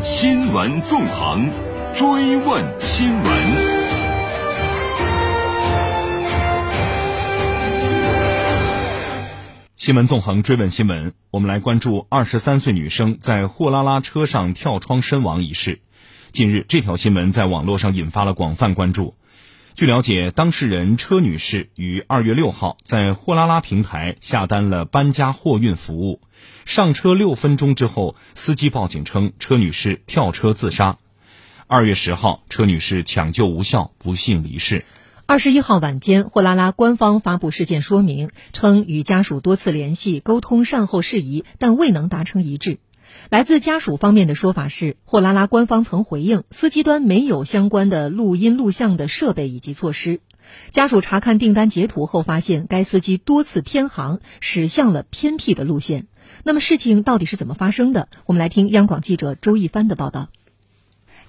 新闻纵横，追问新闻。新闻纵横追问新闻，我们来关注二十三岁女生在货拉拉车上跳窗身亡一事。近日，这条新闻在网络上引发了广泛关注。据了解，当事人车女士于二月六号在货拉拉平台下单了搬家货运服务，上车六分钟之后，司机报警称车女士跳车自杀。二月十号，车女士抢救无效，不幸离世。二十一号晚间，货拉拉官方发布事件说明，称与家属多次联系沟通善后事宜，但未能达成一致。来自家属方面的说法是，货拉拉官方曾回应，司机端没有相关的录音录像的设备以及措施。家属查看订单截图后发现，该司机多次偏航，驶向了偏僻的路线。那么事情到底是怎么发生的？我们来听央广记者周一帆的报道。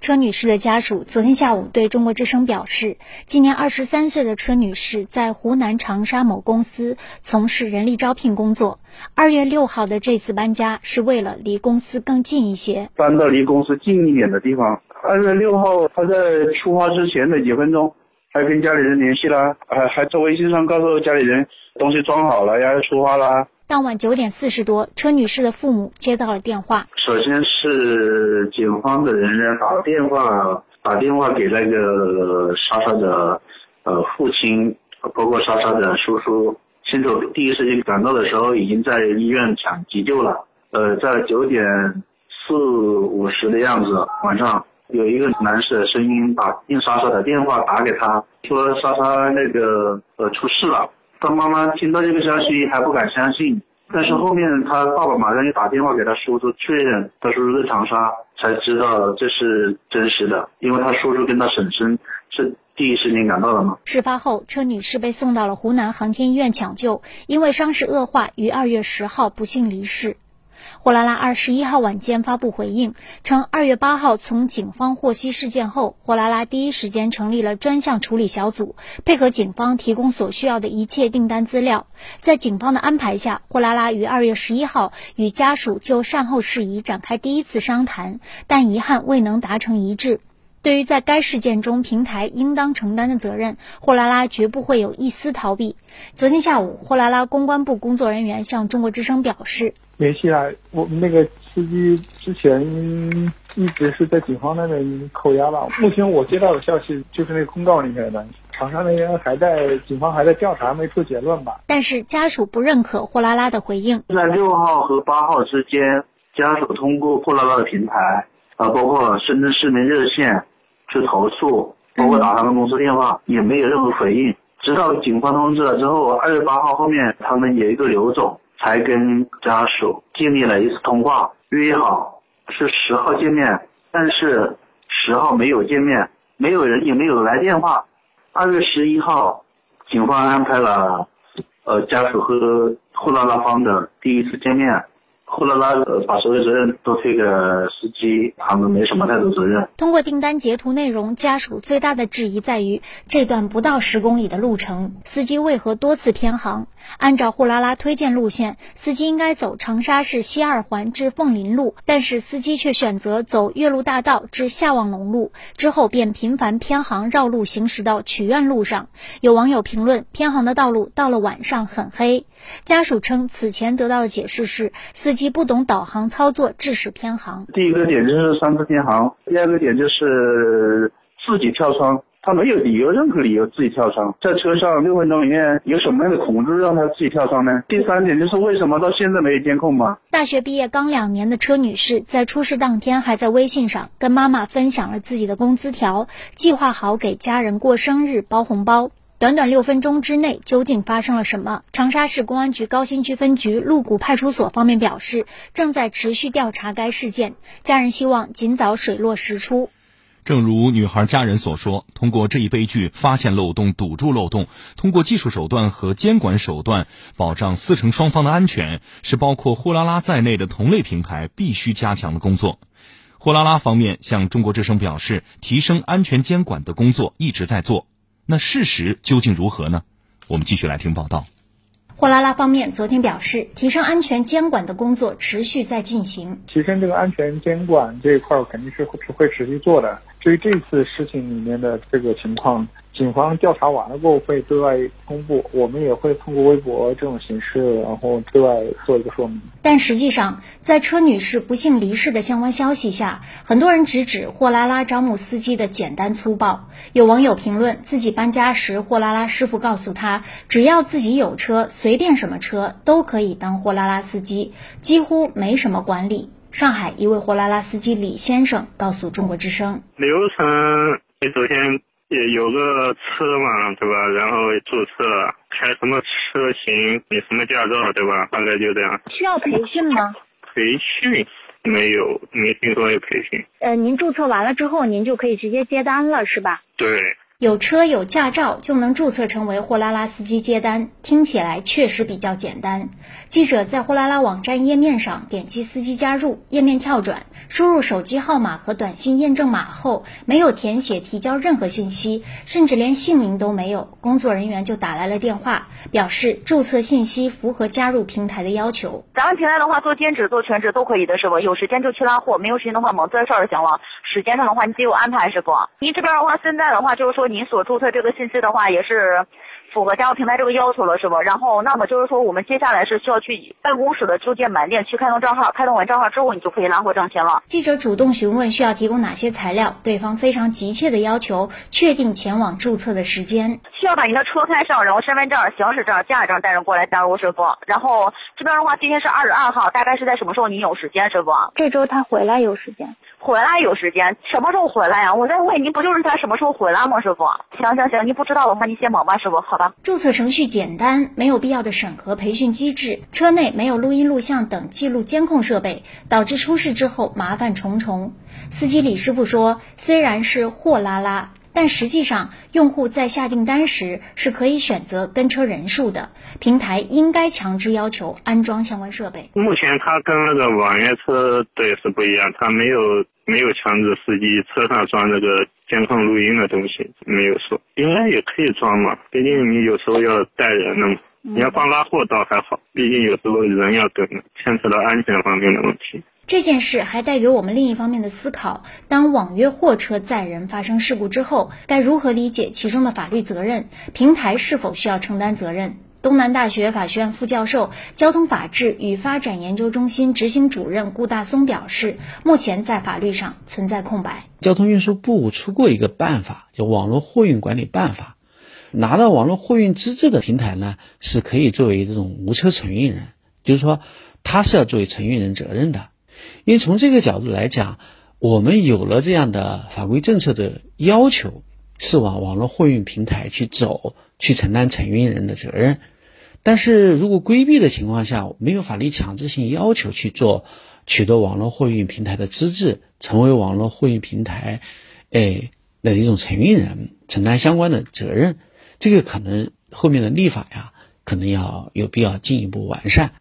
车女士的家属昨天下午对中国之声表示，今年二十三岁的车女士在湖南长沙某公司从事人力招聘工作。二月六号的这次搬家是为了离公司更近一些，搬到离公司近一点的地方。二月六号，她在出发之前的几分钟，还跟家里人联系了，还还在微信上告诉家里人东西装好了，要出发了。当晚九点四十多，车女士的父母接到了电话。首先是警方的人员打电话，打电话给那个莎莎的呃父亲，包括莎莎的叔叔。亲手第一时间赶到的时候，已经在医院抢急救了。呃，在九点四五十的样子，晚上有一个男士的声音把用莎莎的电话打给他，说莎莎那个呃出事了。他妈妈听到这个消息还不敢相信，但是后面他爸爸马上就打电话给他叔叔确认，他叔叔在长沙，才知道这是真实的，因为他叔叔跟他婶婶是第一时间赶到了嘛。事发后，车女士被送到了湖南航天医院抢救，因为伤势恶化，于二月十号不幸离世。货拉拉二十一号晚间发布回应称，二月八号从警方获悉事件后，货拉拉第一时间成立了专项处理小组，配合警方提供所需要的一切订单资料。在警方的安排下，货拉拉于二月十一号与家属就善后事宜展开第一次商谈，但遗憾未能达成一致。对于在该事件中平台应当承担的责任，货拉拉绝不会有一丝逃避。昨天下午，货拉拉公关部工作人员向中国之声表示。联系了我们那个司机，之前一直是在警方那边扣押吧。目前我接到的消息就是那个公告里面的，长沙那边还在警方还在调查，没出结论吧？但是家属不认可货拉拉的回应。在六号和八号之间，家属通过货拉拉的平台，啊，包括深圳市民热线去投诉，包括打他们公司电话，也没有任何回应。直到警方通知了之后，二月八号后面他们有一个刘总。才跟家属建立了一次通话，约好是十号见面，但是十号没有见面，没有人也没有来电话。二月十一号，警方安排了呃家属和货拉拉方的第一次见面。货拉拉把所有责任都推给司机，他们没什么太多责任。通过订单截图内容，家属最大的质疑在于这段不到十公里的路程，司机为何多次偏航？按照货拉拉推荐路线，司机应该走长沙市西二环至凤林路，但是司机却选择走岳麓大道至夏望龙路，之后便频繁偏航绕路行驶到曲苑路上。有网友评论，偏航的道路到了晚上很黑。家属称，此前得到的解释是司机不懂导航操作，致使偏航。第一个点就是三次偏航，第二个点就是自己跳窗，他没有理由，任何理由自己跳窗。在车上六分钟里面有什么样的恐惧让他自己跳窗呢？第三点就是为什么到现在没有监控吗？大学毕业刚两年的车女士，在出事当天还在微信上跟妈妈分享了自己的工资条，计划好给家人过生日包红包。短短六分钟之内，究竟发生了什么？长沙市公安局高新区分局鹿谷派出所方面表示，正在持续调查该事件，家人希望尽早水落石出。正如女孩家人所说，通过这一悲剧发现漏洞、堵住漏洞，通过技术手段和监管手段保障司乘双方的安全，是包括货拉拉在内的同类平台必须加强的工作。货拉拉方面向中国之声表示，提升安全监管的工作一直在做。那事实究竟如何呢？我们继续来听报道。货拉拉方面昨天表示，提升安全监管的工作持续在进行。提升这个安全监管这一块，肯定是会是会持续做的。至于这次事情里面的这个情况，警方调查完了过后会对外公布，我们也会通过微博这种形式，然后对外做一个说明。但实际上，在车女士不幸离世的相关消息下，很多人直指货拉拉招募司机的简单粗暴。有网友评论，自己搬家时，货拉拉师傅告诉他，只要自己有车，随便什么车都可以当货拉拉司机，几乎没什么管理。上海一位货拉拉司机李先生告诉中国之声：“流程，你首先也有个车嘛，对吧？然后注册，开什么车型，你什么驾照，对吧？大概就这样。需要培训吗？培训没有，没听说有培训。呃，您注册完了之后，您就可以直接接单了，是吧？对。”有车有驾照就能注册成为货拉拉司机接单，听起来确实比较简单。记者在货拉拉网站页面上点击司机加入，页面跳转，输入手机号码和短信验证码后，没有填写提交任何信息，甚至连姓名都没有，工作人员就打来了电话，表示注册信息符合加入平台的要求。咱们平台的话，做兼职、做全职都可以的，是不？有时间就去拉货，没有时间的话，忙自事儿就行了。时间上的话，你自有安排，是不？您这边的话，现在的话就是说。您所注册这个信息的话，也是。符合加入平台这个要求了，是不？然后，那么就是说，我们接下来是需要去办公室的租店门店去开通账号，开通完账号之后，你就可以拿货挣钱了。记者主动询问需要提供哪些材料，对方非常急切的要求确定前往注册的时间，需要把您的车开上，然后身份证、行驶证、驾驶证带着过来加入，师傅。然后这边的话，今天是二十二号，大概是在什么时候您有时间，师傅？这周他回来有时间，回来有时间，什么时候回来呀？我在问您，不就是他什么时候回来吗，师傅？行行行，你不知道的话，你先忙吧，师傅。好吧。注册程序。简单，没有必要的审核培训机制，车内没有录音录像等记录监控设备，导致出事之后麻烦重重。司机李师傅说，虽然是货拉拉，但实际上用户在下订单时是可以选择跟车人数的，平台应该强制要求安装相关设备。目前它跟那个网约车对是不一样，它没有没有强制司机车上装这个。监控录音的东西没有说，应该也可以装嘛。毕竟你有时候要带人的嘛，你要光拉货倒还好，毕竟有时候人要跟，牵扯到安全方面的问题。这件事还带给我们另一方面的思考：当网约货车载人发生事故之后，该如何理解其中的法律责任？平台是否需要承担责任？东南大学法学院副教授、交通法治与发展研究中心执行主任顾大松表示，目前在法律上存在空白。交通运输部出过一个办法，叫《网络货运管理办法》，拿到网络货运资质的平台呢，是可以作为这种无车承运人，就是说，他是要作为承运人责任的。因为从这个角度来讲，我们有了这样的法规政策的要求，是往网络货运平台去走。去承担承运人的责任，但是如果规避的情况下，没有法律强制性要求去做取得网络货运平台的资质，成为网络货运平台，哎的一种承运人，承担相关的责任，这个可能后面的立法呀，可能要有必要进一步完善。